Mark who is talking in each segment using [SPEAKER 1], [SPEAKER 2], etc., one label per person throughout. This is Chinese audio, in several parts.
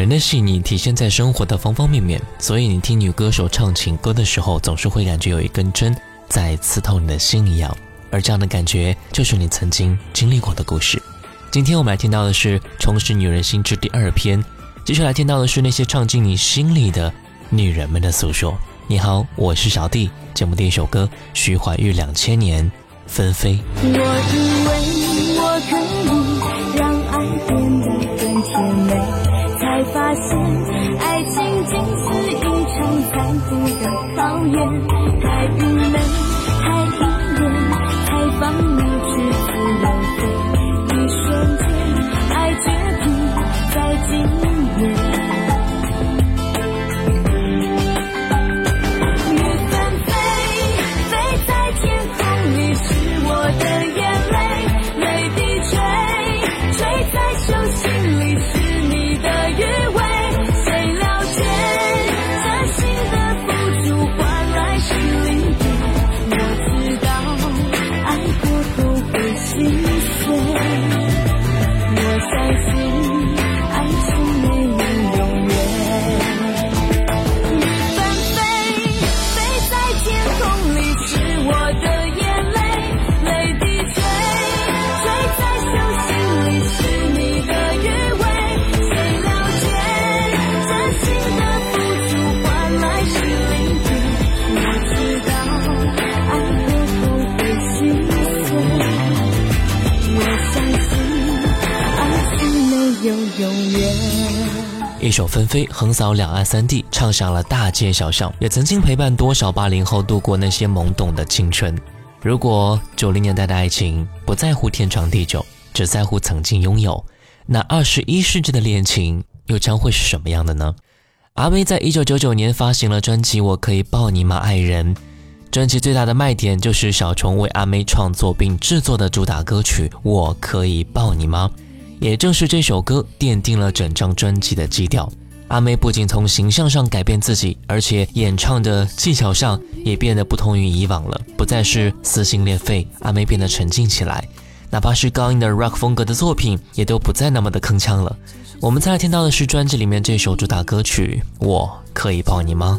[SPEAKER 1] 人的细腻体现在生活的方方面面，所以你听女歌手唱情歌的时候，总是会感觉有一根针在刺透你的心一样。而这样的感觉，就是你曾经经历过的故事。今天我们来听到的是《重拾女人心之第二篇》，接下来听到的是那些唱进你心里的女人们的诉说。你好，我是小弟。节目第一首歌，徐怀钰《两千年》，纷飞。
[SPEAKER 2] 我以为我可以无言飞》
[SPEAKER 1] 横扫两岸三地，唱响了大街小巷，也曾经陪伴多少八零后度过那些懵懂的青春。如果九零年代的爱情不在乎天长地久，只在乎曾经拥有，那二十一世纪的恋情又将会是什么样的呢？阿妹在一九九九年发行了专辑《我可以抱你吗，爱人》。专辑最大的卖点就是小虫为阿妹创作并制作的主打歌曲《我可以抱你吗》。也正是这首歌奠定了整张专辑的基调。阿妹不仅从形象上改变自己，而且演唱的技巧上也变得不同于以往了，不再是撕心裂肺，阿妹变得沉静起来。哪怕是高音的 rock 风格的作品，也都不再那么的铿锵了。我们再来听到的是专辑里面这首主打歌曲《我可以抱你吗》。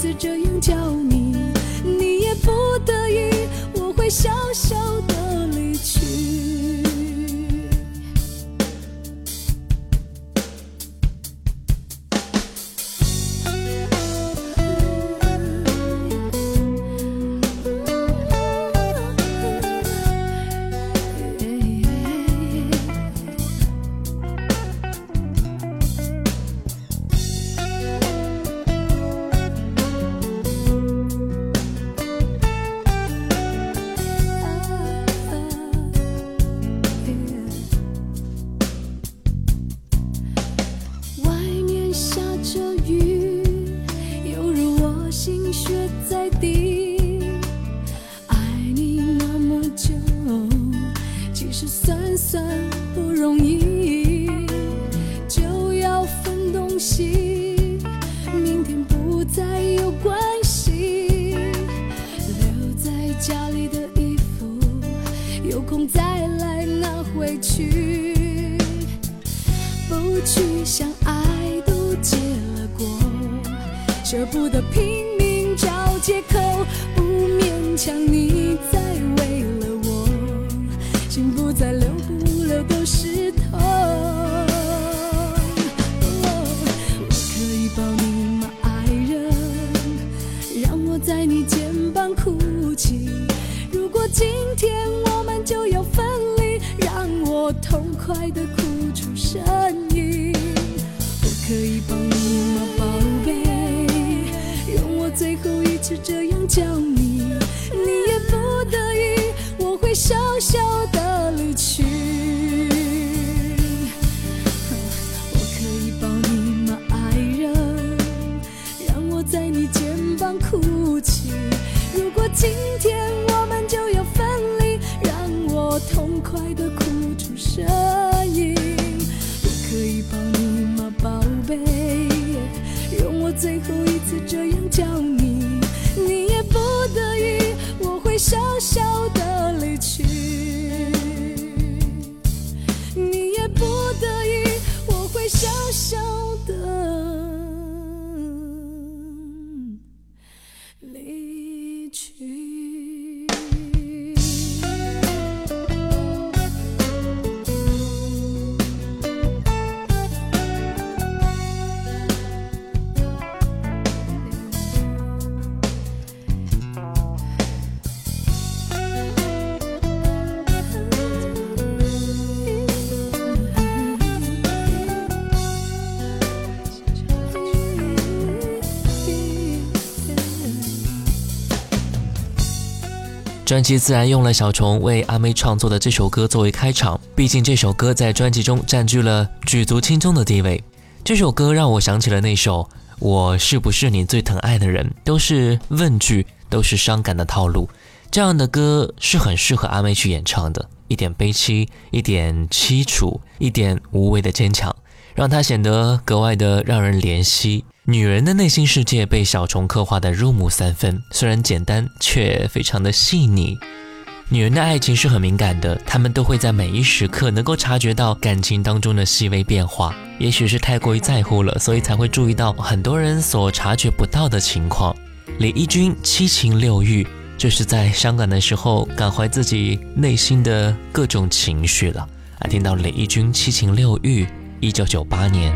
[SPEAKER 3] 次这样叫你，你也不得已，我会笑笑
[SPEAKER 1] 专辑自然用了小虫为阿妹创作的这首歌作为开场，毕竟这首歌在专辑中占据了举足轻重的地位。这首歌让我想起了那首《我是不是你最疼爱的人》，都是问句，都是伤感的套路。这样的歌是很适合阿妹去演唱的，一点悲戚，一点凄楚，一点无谓的坚强，让她显得格外的让人怜惜。女人的内心世界被小虫刻画的入木三分，虽然简单，却非常的细腻。女人的爱情是很敏感的，她们都会在每一时刻能够察觉到感情当中的细微变化。也许是太过于在乎了，所以才会注意到很多人所察觉不到的情况。李翊君七情六欲，就是在伤感的时候感怀自己内心的各种情绪了。啊，听到李翊君七情六欲，一九九八年。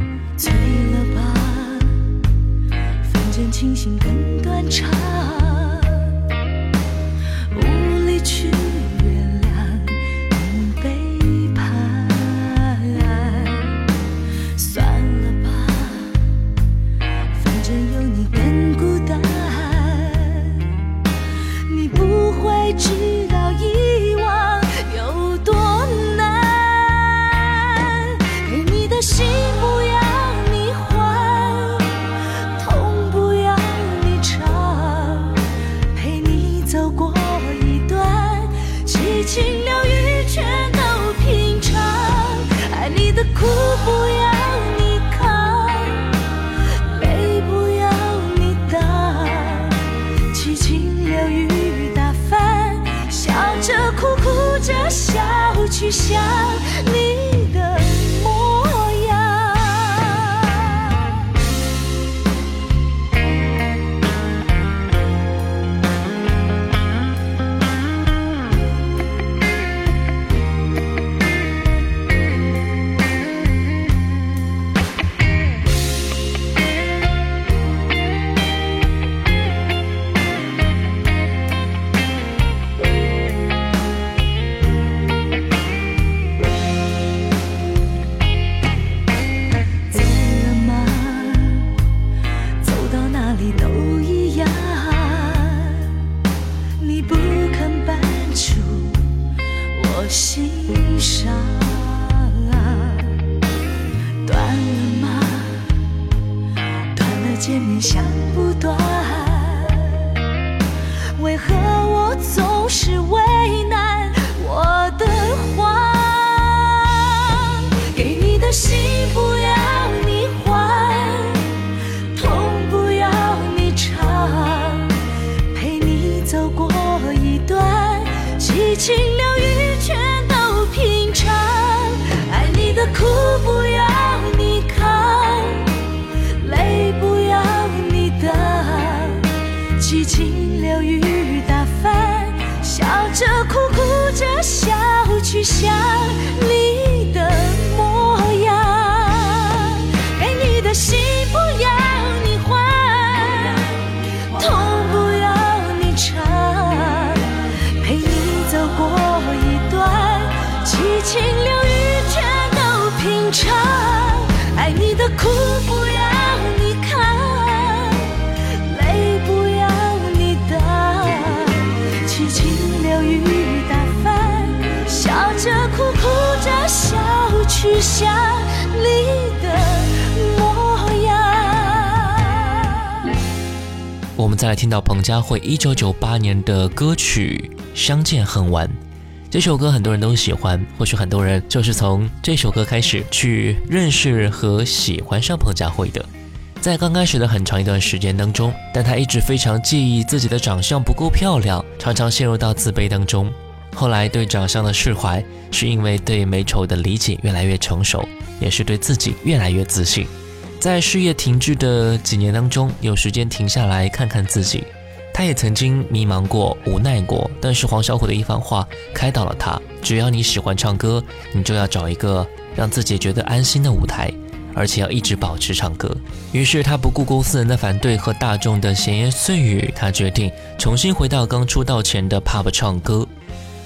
[SPEAKER 2] 清醒更断肠。去想激情想你的模样。
[SPEAKER 1] 我们再来听到彭佳慧一九九八年的歌曲《相见恨晚》。这首歌很多人都喜欢，或许很多人就是从这首歌开始去认识和喜欢上彭佳慧的。在刚开始的很长一段时间当中，但她一直非常介意自己的长相不够漂亮，常常陷入到自卑当中。后来对长相的释怀，是因为对美丑的理解越来越成熟，也是对自己越来越自信。在事业停滞的几年当中，有时间停下来看看自己。他也曾经迷茫过、无奈过，但是黄小琥的一番话开导了他：只要你喜欢唱歌，你就要找一个让自己觉得安心的舞台，而且要一直保持唱歌。于是他不顾公司人的反对和大众的闲言碎语，他决定重新回到刚出道前的 pub 唱歌。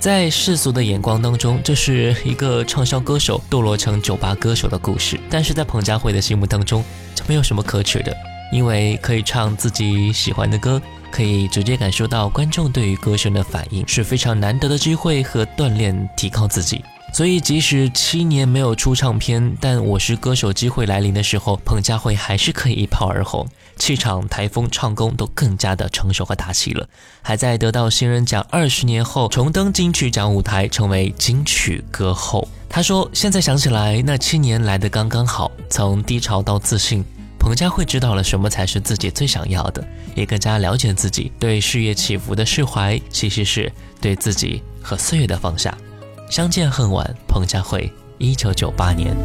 [SPEAKER 1] 在世俗的眼光当中，这是一个畅销歌手堕落成酒吧歌手的故事。但是在彭佳慧的心目当中，这没有什么可取的，因为可以唱自己喜欢的歌，可以直接感受到观众对于歌声的反应，是非常难得的机会和锻炼，提高自己。所以，即使七年没有出唱片，但《我是歌手》机会来临的时候，彭佳慧还是可以一炮而红，气场、台风、唱功都更加的成熟和大气了。还在得到新人奖二十年后重登金曲奖舞台，成为金曲歌后。她说：“现在想起来，那七年来的刚刚好，从低潮到自信，彭佳慧知道了什么才是自己最想要的，也更加了解自己。对事业起伏的释怀，其实是对自己和岁月的放下。”相见恨晚，彭佳慧，一九九八年。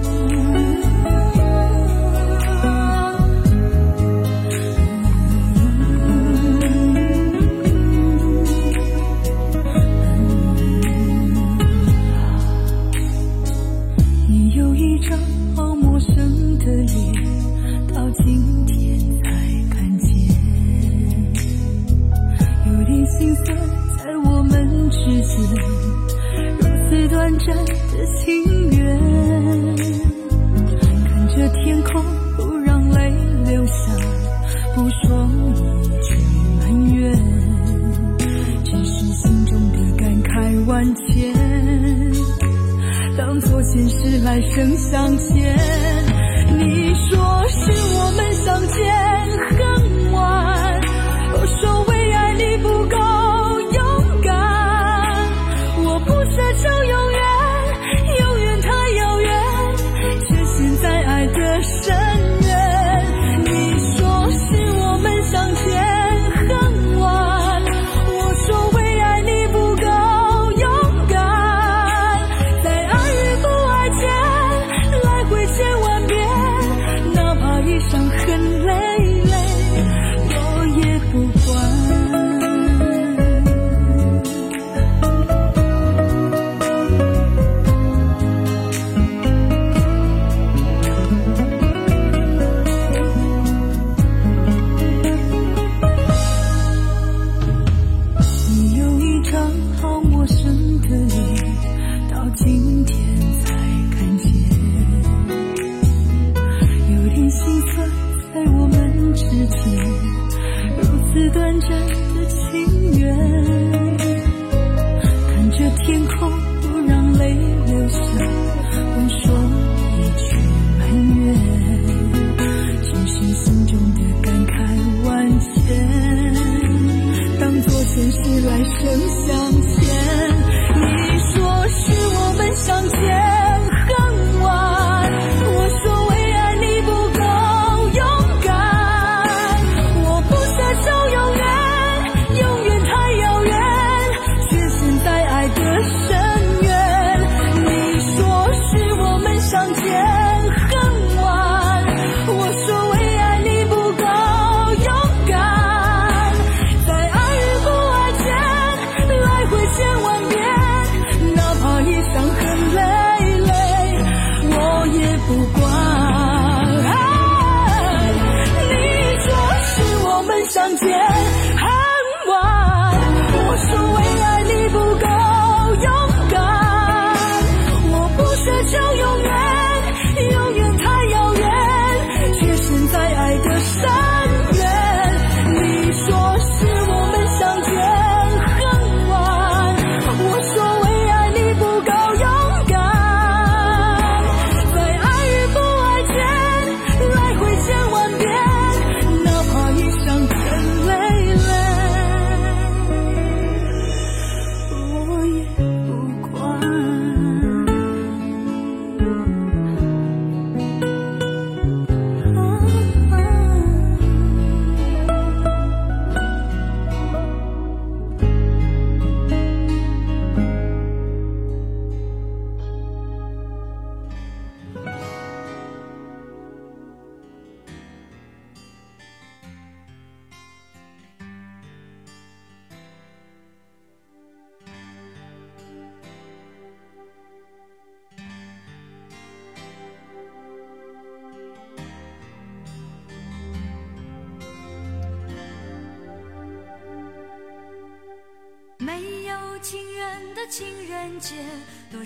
[SPEAKER 2] 深的情缘。看着天空，不让泪流下，不说一句埋怨，只是心中的感慨万千。当作前世来生相欠。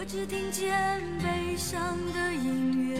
[SPEAKER 2] 我只听见悲伤的音乐。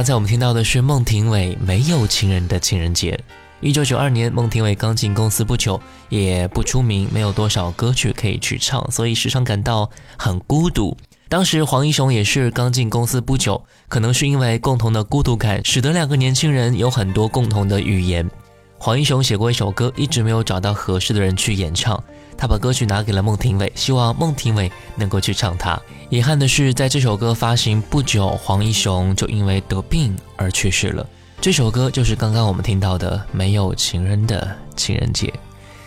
[SPEAKER 1] 刚才我们听到的是孟庭苇《没有情人的情人节》。一九九二年，孟庭苇刚进公司不久，也不出名，没有多少歌曲可以去唱，所以时常感到很孤独。当时黄英雄也是刚进公司不久，可能是因为共同的孤独感，使得两个年轻人有很多共同的语言。黄英雄写过一首歌，一直没有找到合适的人去演唱，他把歌曲拿给了孟庭苇，希望孟庭苇能够去唱它。遗憾的是，在这首歌发行不久，黄一雄就因为得病而去世了。这首歌就是刚刚我们听到的《没有情人的情人节》。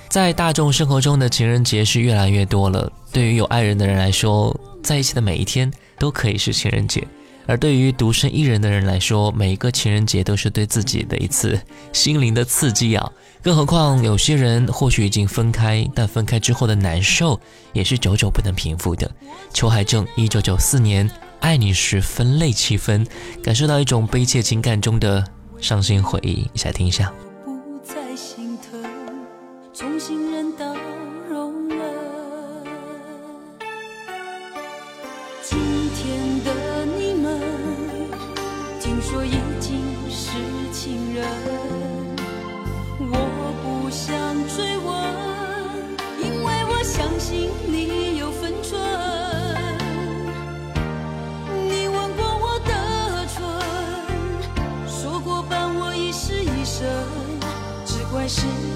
[SPEAKER 1] 在大众生活中的情人节是越来越多了，对于有爱人的人来说，在一起的每一天都可以是情人节。而对于独身一人的人来说，每一个情人节都是对自己的一次心灵的刺激啊！更何况有些人或许已经分开，但分开之后的难受也是久久不能平复的。裘海正，一九九四年，爱你时分泪七分，感受到一种悲切情感中的伤心回忆，一起来听一下。
[SPEAKER 2] 还是。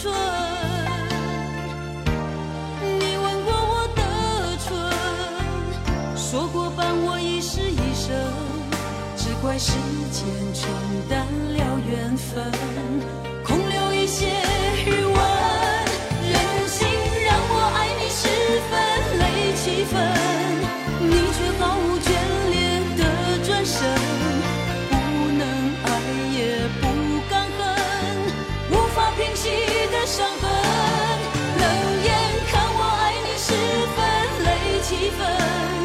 [SPEAKER 2] 春。你吻过我的唇，说过伴我一世一生，只怪时间冲淡了缘分，分，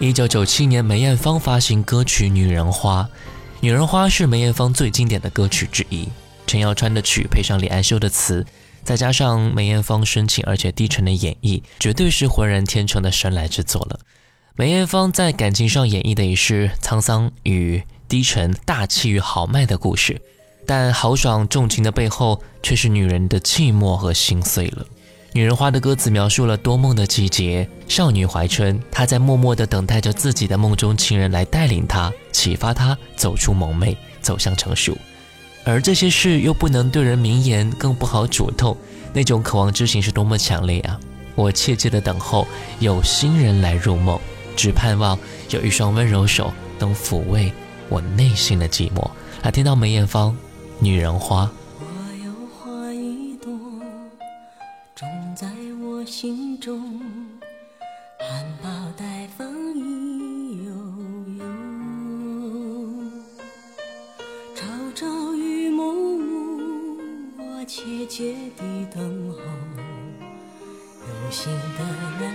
[SPEAKER 2] 一
[SPEAKER 1] 九九七年，梅艳芳发行歌曲《女人花》，《女人花》是梅艳芳最经典的歌曲之一。陈耀川的曲配上李安修的词，再加上梅艳芳深情而且低沉的演绎，绝对是浑然天成的神来之作了。梅艳芳在感情上演绎的也是沧桑与低沉、大气与豪迈的故事，但豪爽重情的背后，却是女人的寂寞和心碎了。女人花的歌词描述了多梦的季节，少女怀春，她在默默地等待着自己的梦中情人来带领她，启发她走出蒙昧，走向成熟。而这些事又不能对人明言，更不好主动，那种渴望之情是多么强烈啊！我切切地等候有新人来入梦，只盼望有一双温柔手能抚慰我内心的寂寞。来听到梅艳芳《女人花》。
[SPEAKER 2] 心中，含苞待放意悠悠。朝朝与暮暮，我切切地等候，有心的人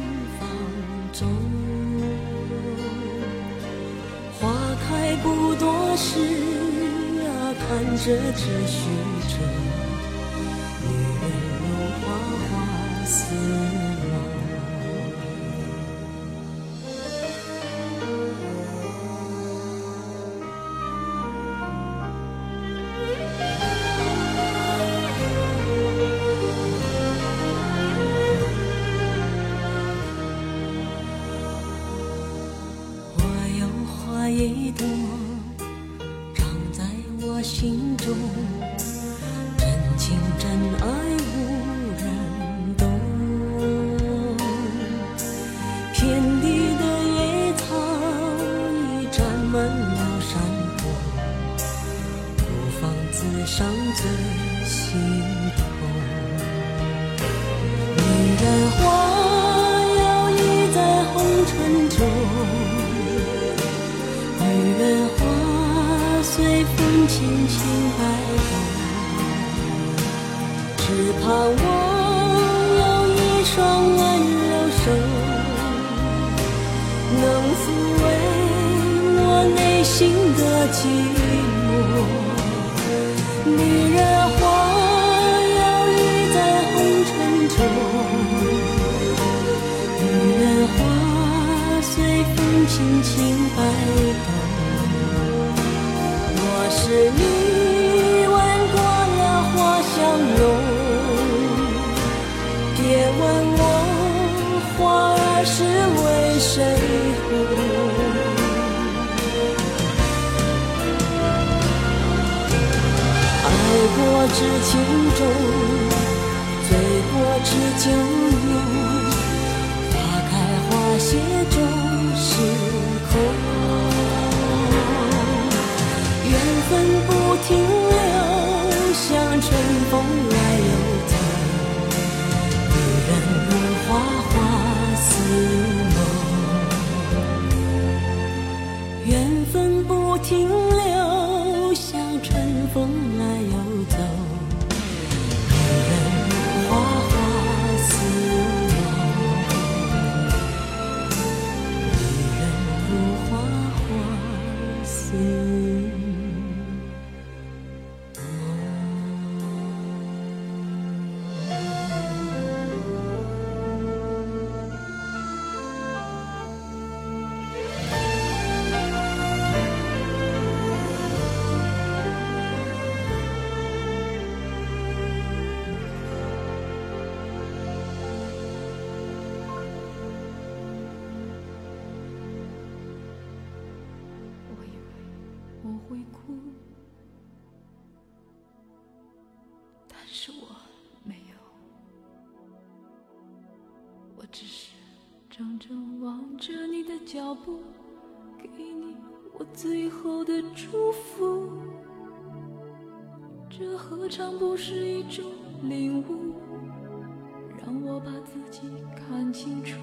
[SPEAKER 2] 是啊，看着这虚着，轻轻摆动，只盼望有一双温柔手，能抚慰我内心的寂寞。女人花摇曳在红尘中，女人花随风轻轻摆动。是你闻过了花香浓，别问我花儿是为谁红。爱过知情重，醉过知酒浓
[SPEAKER 3] 怔怔望着你的脚步，给你我最后的祝福。这何尝不是一种领悟？让我把自己看清楚。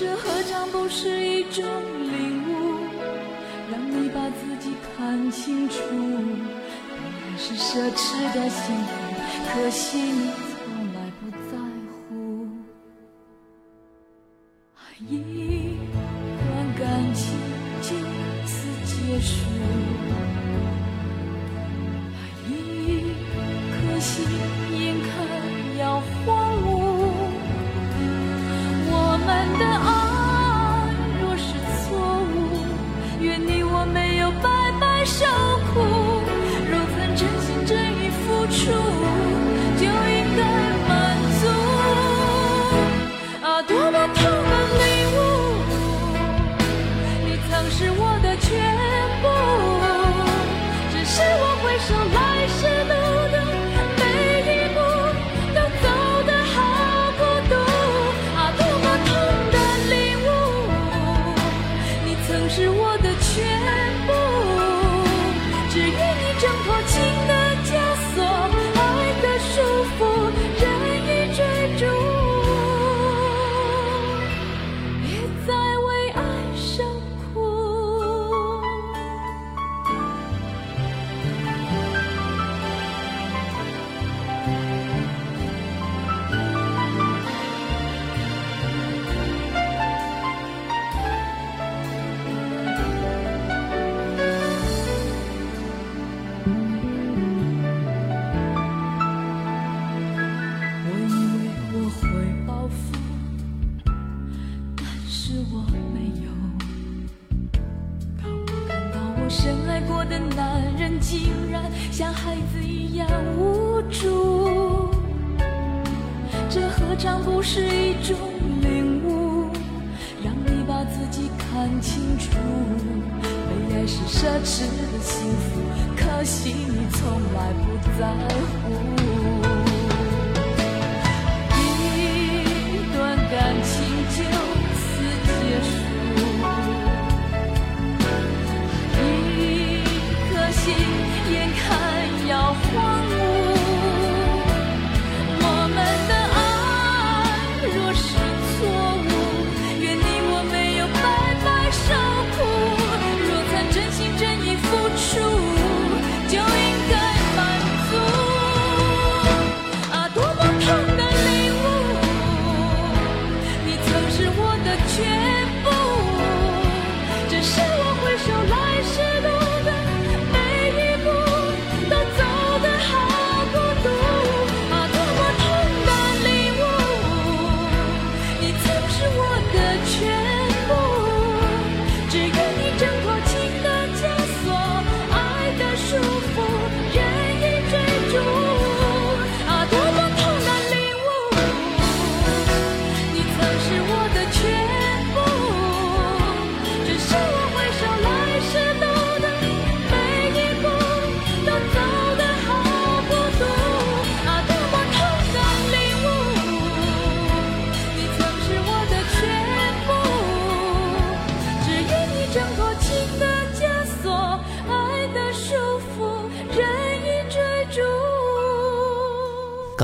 [SPEAKER 3] 这何尝不是一种领悟？让你把自己看清楚。本来是奢侈的幸福，可惜你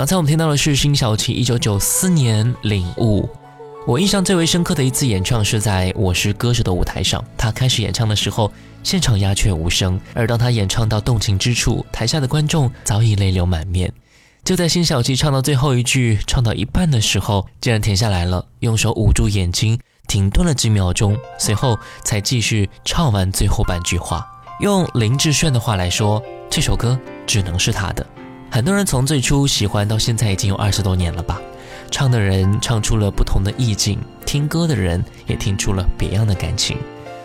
[SPEAKER 1] 刚才我们听到的是辛晓琪一九九四年《领悟》。我印象最为深刻的一次演唱是在《我是歌手》的舞台上，他开始演唱的时候，现场鸦雀无声，而当他演唱到动情之处，台下的观众早已泪流满面。就在辛晓琪唱到最后一句，唱到一半的时候，竟然停下来了，用手捂住眼睛，停顿了几秒钟，随后才继续唱完最后半句话。用林志炫的话来说，这首歌只能是他的。很多人从最初喜欢到现在已经有二十多年了吧，唱的人唱出了不同的意境，听歌的人也听出了别样的感情。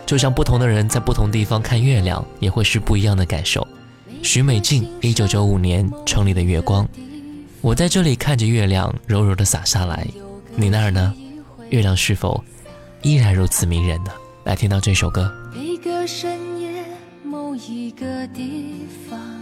[SPEAKER 1] 就像不同的人在不同地方看月亮，也会是不一样的感受。许美静，一九九五年《城里的月光》，我在这里看着月亮柔柔的洒下来，你那儿呢？月亮是否依然如此迷人呢？来听到这首歌。
[SPEAKER 2] 每个深夜，某一个地方，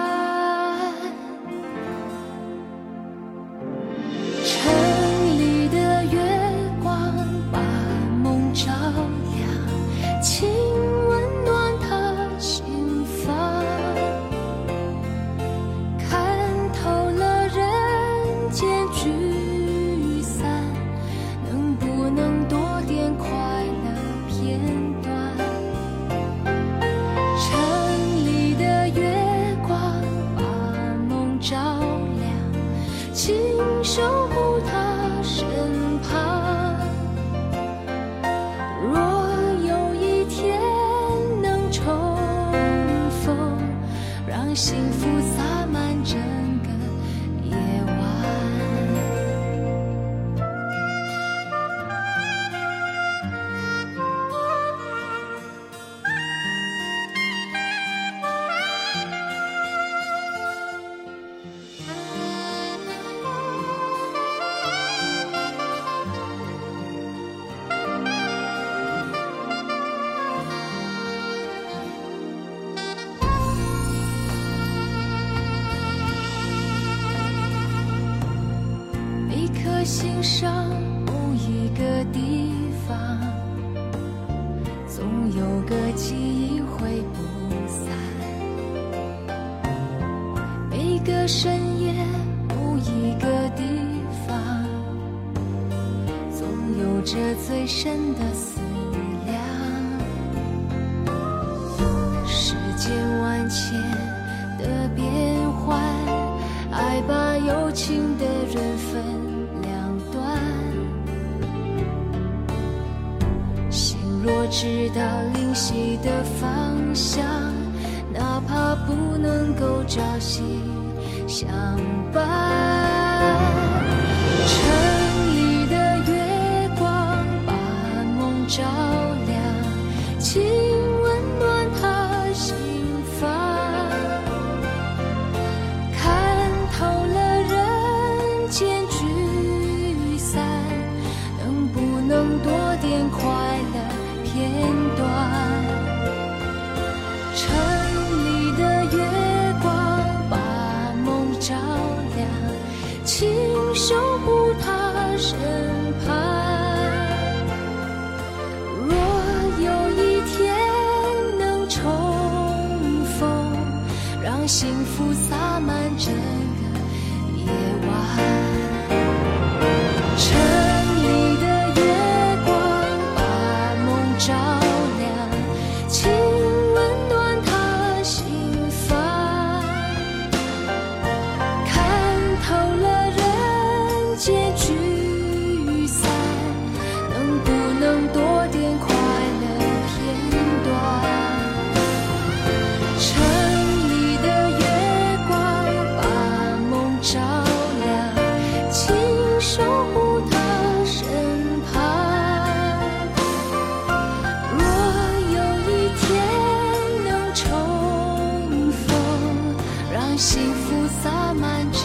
[SPEAKER 2] 幸福洒满整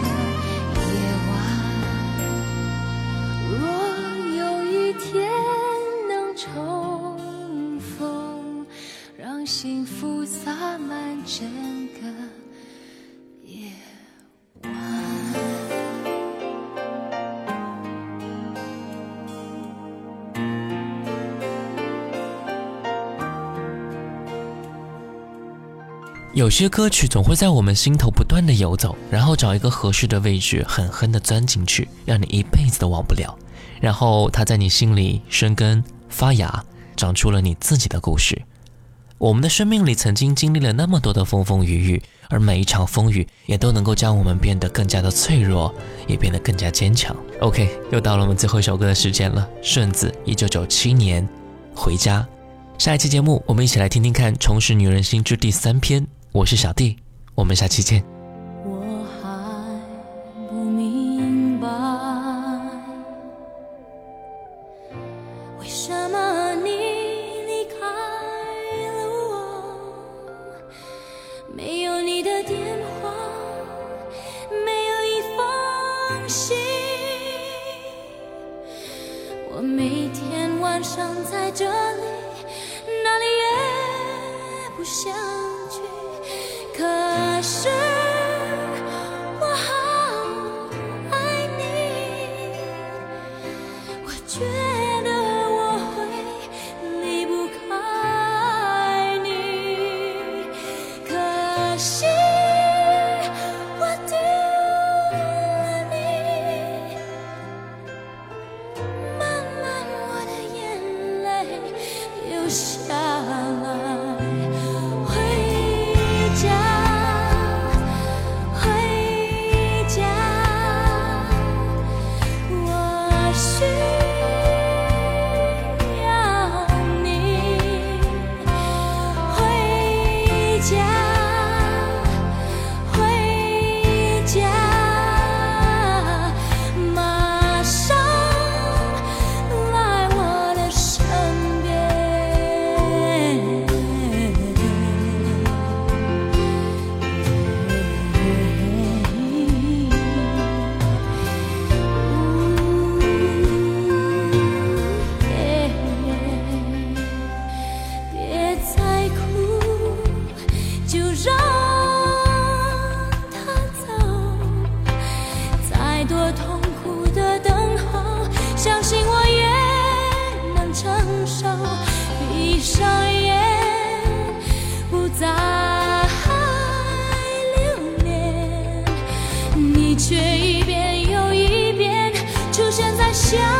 [SPEAKER 2] 个有
[SPEAKER 1] 些歌曲总会在我们心头不断的游走，然后找一个合适的位置，狠狠的钻进去，让你一辈子都忘不了。然后它在你心里生根发芽，长出了你自己的故事。我们的生命里曾经经历了那么多的风风雨雨，而每一场风雨也都能够将我们变得更加的脆弱，也变得更加坚强。OK，又到了我们最后一首歌的时间了，顺子，一九九七年，回家。下一期节目，我们一起来听听看《重拾女人心》之第三篇。我是小弟我们下期见。
[SPEAKER 2] 我还不明白为什么你离开了我没有你的电话没有一封信。我每天晚上在这里那里也不想。闭上眼，不再留恋，你却一遍又一遍出现在想。